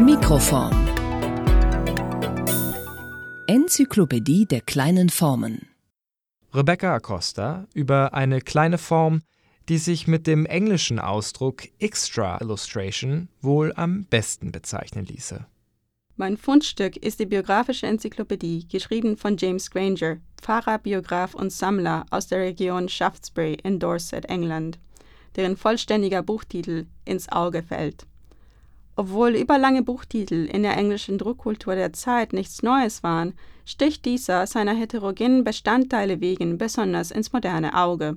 Mikroform Enzyklopädie der kleinen Formen Rebecca Acosta über eine kleine Form, die sich mit dem englischen Ausdruck Extra Illustration wohl am besten bezeichnen ließe. Mein Fundstück ist die biografische Enzyklopädie, geschrieben von James Granger, Pfarrer, Biograf und Sammler aus der Region Shaftesbury in Dorset, England, deren vollständiger Buchtitel ins Auge fällt. Obwohl überlange Buchtitel in der englischen Druckkultur der Zeit nichts Neues waren, sticht dieser seiner heterogenen Bestandteile wegen besonders ins moderne Auge.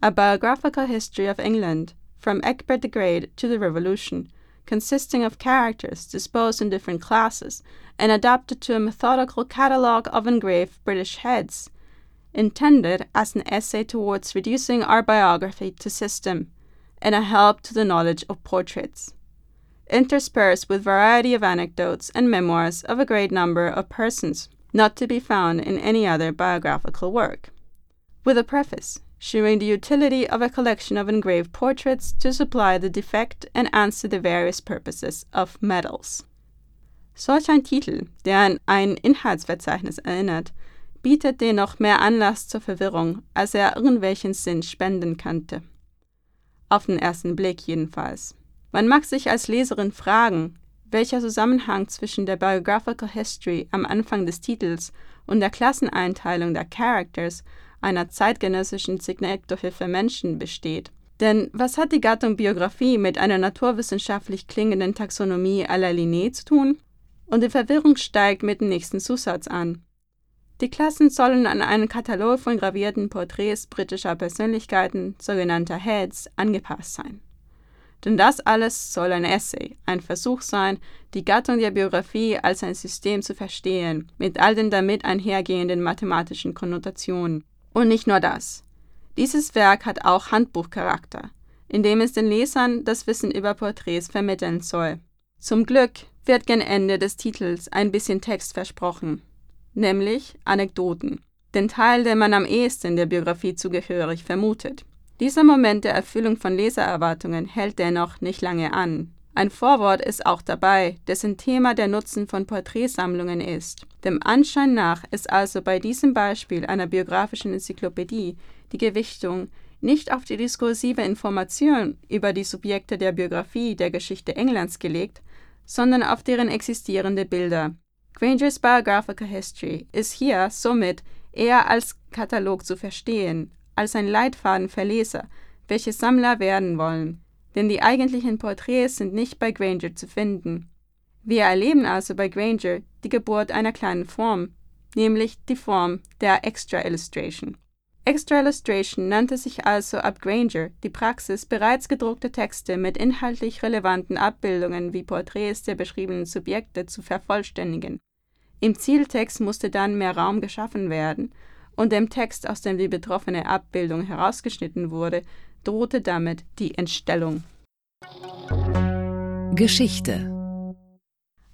A Biographical History of England, from Egbert the Great to the Revolution, consisting of characters disposed in different classes and adapted to a methodical catalogue of engraved British heads, intended as an essay towards reducing our biography to system, and a help to the knowledge of portraits interspersed with variety of anecdotes and memoirs of a great number of persons, not to be found in any other biographical work. With a preface showing the utility of a collection of engraved portraits to supply the defect and answer the various purposes of medals. Solch ein Titel, der an ein Inhaltsverzeichnis erinnert, bietet dennoch mehr Anlass zur Verwirrung, als er irgendwelchen Sinn spenden könnte. Auf den ersten Blick jedenfalls. Man mag sich als Leserin fragen, welcher Zusammenhang zwischen der Biographical History am Anfang des Titels und der Klasseneinteilung der Characters einer zeitgenössischen Signature für Menschen besteht. Denn was hat die Gattung Biografie mit einer naturwissenschaftlich klingenden Taxonomie à la Linné zu tun? Und die Verwirrung steigt mit dem nächsten Zusatz an. Die Klassen sollen an einen Katalog von gravierten Porträts britischer Persönlichkeiten, sogenannter Heads, angepasst sein. Denn das alles soll ein Essay, ein Versuch sein, die Gattung der Biografie als ein System zu verstehen, mit all den damit einhergehenden mathematischen Konnotationen. Und nicht nur das. Dieses Werk hat auch Handbuchcharakter, indem es den Lesern das Wissen über Porträts vermitteln soll. Zum Glück wird gen Ende des Titels ein bisschen Text versprochen, nämlich Anekdoten, den Teil, den man am ehesten der Biografie zugehörig vermutet. Dieser Moment der Erfüllung von Lesererwartungen hält dennoch nicht lange an. Ein Vorwort ist auch dabei, dessen Thema der Nutzen von Porträtsammlungen ist. Dem Anschein nach ist also bei diesem Beispiel einer biografischen Enzyklopädie die Gewichtung nicht auf die diskursive Information über die Subjekte der Biografie der Geschichte Englands gelegt, sondern auf deren existierende Bilder. Grangers Biographical History ist hier somit eher als Katalog zu verstehen, als ein Leitfaden für Leser, welche Sammler werden wollen, denn die eigentlichen Porträts sind nicht bei Granger zu finden. Wir erleben also bei Granger die Geburt einer kleinen Form, nämlich die Form der Extra Illustration. Extra Illustration nannte sich also ab Granger die Praxis, bereits gedruckte Texte mit inhaltlich relevanten Abbildungen wie Porträts der beschriebenen Subjekte zu vervollständigen. Im Zieltext musste dann mehr Raum geschaffen werden, und dem Text, aus dem die betroffene Abbildung herausgeschnitten wurde, drohte damit die Entstellung. Geschichte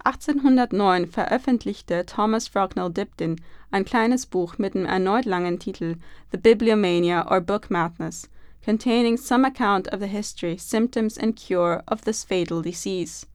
1809 veröffentlichte Thomas Frognall Dibdin ein kleines Buch mit dem erneut langen Titel The Bibliomania or Book Madness, containing some account of the history, symptoms and cure of this fatal disease.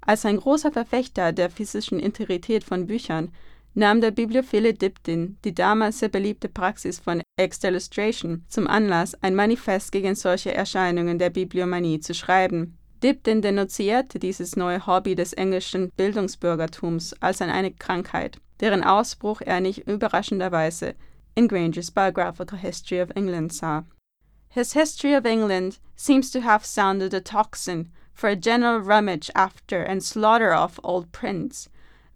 Als ein großer Verfechter der physischen Integrität von Büchern nahm der Bibliophile Dibdin die damals sehr beliebte Praxis von Extellustration zum Anlass, ein Manifest gegen solche Erscheinungen der Bibliomanie zu schreiben. Dibdin denunzierte dieses neue Hobby des englischen Bildungsbürgertums als eine Krankheit, deren Ausbruch er nicht überraschenderweise in Grangers Biographical History of England sah. His History of England seems to have sounded a tocsin for a general rummage after and slaughter of old prints,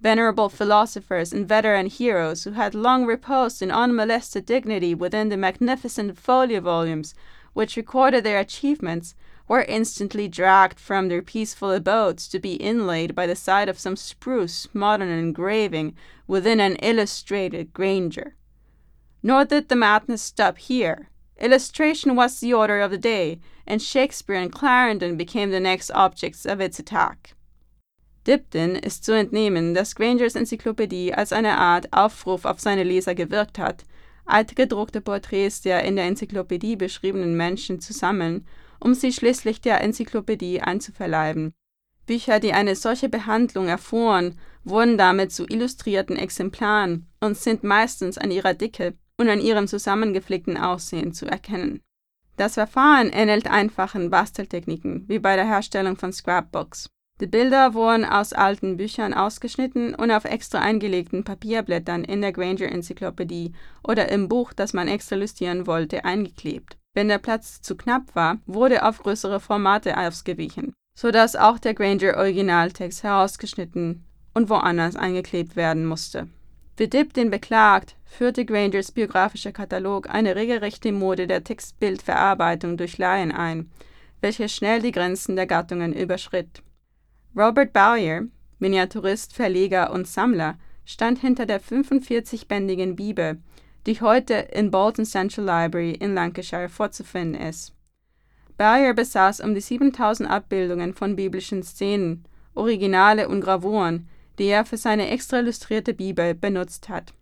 venerable philosophers and veteran heroes who had long reposed in unmolested dignity within the magnificent folio volumes which recorded their achievements, were instantly dragged from their peaceful abodes to be inlaid by the side of some spruce, modern engraving within an illustrated Granger. Nor did the madness stop here. Illustration was the order of the day, and Shakespeare and Clarendon became the next objects of its attack. Dibdin ist zu entnehmen, dass Grangers Enzyklopädie als eine Art Aufruf auf seine Leser gewirkt hat, alte gedruckte Porträts der in der Enzyklopädie beschriebenen Menschen zu sammeln, um sie schließlich der Enzyklopädie einzuverleiben. Bücher, die eine solche Behandlung erfuhren, wurden damit zu illustrierten Exemplaren und sind meistens an ihrer Dicke und an ihrem zusammengeflickten Aussehen zu erkennen. Das Verfahren ähnelt einfachen Basteltechniken, wie bei der Herstellung von Scrapbooks. Die Bilder wurden aus alten Büchern ausgeschnitten und auf extra eingelegten Papierblättern in der Granger-Enzyklopädie oder im Buch, das man extra illustrieren wollte, eingeklebt. Wenn der Platz zu knapp war, wurde auf größere Formate ausgewichen, sodass auch der Granger-Originaltext herausgeschnitten und woanders eingeklebt werden musste. Für Dipp den beklagt, führte Grangers biografischer Katalog eine regelrechte Mode der Textbildverarbeitung durch Laien ein, welche schnell die Grenzen der Gattungen überschritt. Robert Bowyer, Miniaturist, Verleger und Sammler, stand hinter der 45-bändigen Bibel, die heute in Bolton Central Library in Lancashire vorzufinden ist. Bowyer besaß um die 7000 Abbildungen von biblischen Szenen, Originale und Gravuren, die er für seine extra illustrierte Bibel benutzt hat.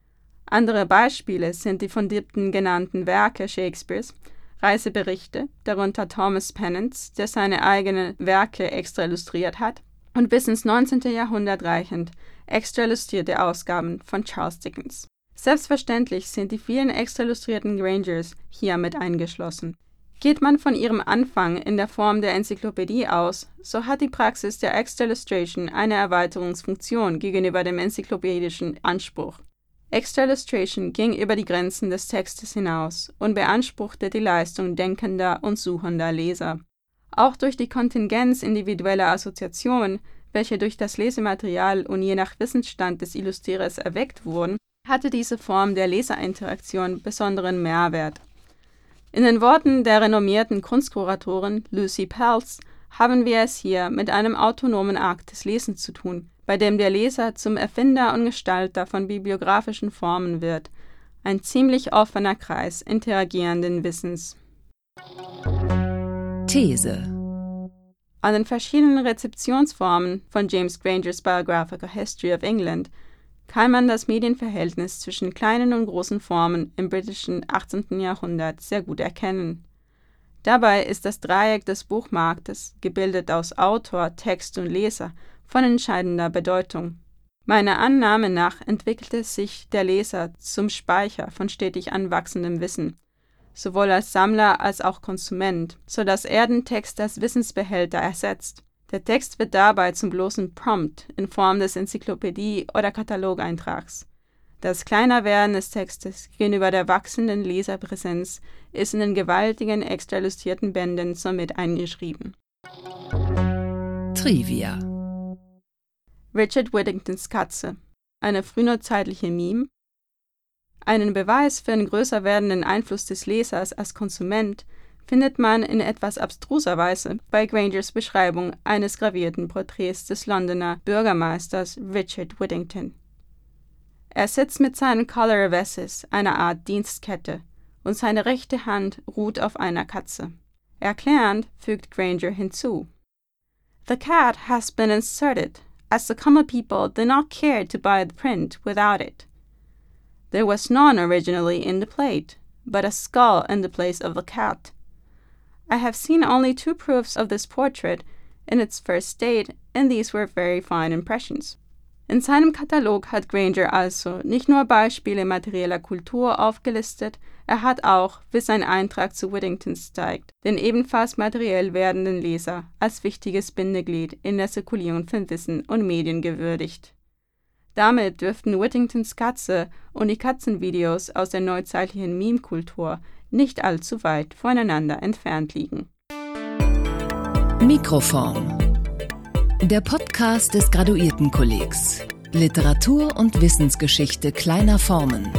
Andere Beispiele sind die von Dibden genannten Werke Shakespeares, Reiseberichte, darunter Thomas Pennants, der seine eigenen Werke extra illustriert hat, und bis ins 19. Jahrhundert reichend extra illustrierte Ausgaben von Charles Dickens. Selbstverständlich sind die vielen extra illustrierten Grangers hier mit eingeschlossen. Geht man von ihrem Anfang in der Form der Enzyklopädie aus, so hat die Praxis der Extra Illustration eine Erweiterungsfunktion gegenüber dem enzyklopädischen Anspruch. Extra Illustration ging über die Grenzen des Textes hinaus und beanspruchte die Leistung denkender und suchender Leser. Auch durch die Kontingenz individueller Assoziationen, welche durch das Lesematerial und je nach Wissensstand des Illustrierers erweckt wurden, hatte diese Form der Leserinteraktion besonderen Mehrwert. In den Worten der renommierten Kunstkuratorin Lucy Pelz haben wir es hier mit einem autonomen Akt des Lesens zu tun, bei dem der Leser zum Erfinder und Gestalter von bibliografischen Formen wird, ein ziemlich offener Kreis interagierenden Wissens. These An den verschiedenen Rezeptionsformen von James Grangers Biographical History of England kann man das Medienverhältnis zwischen kleinen und großen Formen im britischen 18. Jahrhundert sehr gut erkennen. Dabei ist das Dreieck des Buchmarktes, gebildet aus Autor, Text und Leser, von entscheidender Bedeutung. Meiner Annahme nach entwickelte sich der Leser zum Speicher von stetig anwachsendem Wissen, sowohl als Sammler als auch Konsument, so dass er den Text als Wissensbehälter ersetzt. Der Text wird dabei zum bloßen Prompt in Form des Enzyklopädie- oder Katalogeintrags. Das Kleinerwerden des Textes gegenüber der wachsenden Leserpräsenz ist in den gewaltigen extra illustrierten Bänden somit eingeschrieben. Trivia Richard Whittingtons Katze, eine frühneuzeitliche Meme, einen Beweis für den größer werdenden Einfluss des Lesers als Konsument findet man in etwas abstruser Weise bei Grangers Beschreibung eines gravierten Porträts des Londoner Bürgermeisters Richard Whittington. Er sitzt mit seinen Collar Esses, einer Art Dienstkette, und seine rechte Hand ruht auf einer Katze. Erklärend fügt Granger hinzu: The cat has been inserted, as the common people did not care to buy the print without it. There was none originally in the plate, but a skull in the place of the cat. I have seen only two proofs of this portrait in its first state, and these were very fine impressions. In seinem Katalog hat Granger also nicht nur Beispiele materieller Kultur aufgelistet, er hat auch, wie sein Eintrag zu Whittingtons zeigt, den ebenfalls materiell werdenden Leser als wichtiges Bindeglied in der Zirkulierung von Wissen und Medien gewürdigt. Damit dürften Whittingtons Katze und die Katzenvideos aus der neuzeitlichen Meme-Kultur nicht allzu weit voneinander entfernt liegen. Mikroform. Der Podcast des Graduiertenkollegs. Literatur und Wissensgeschichte kleiner Formen.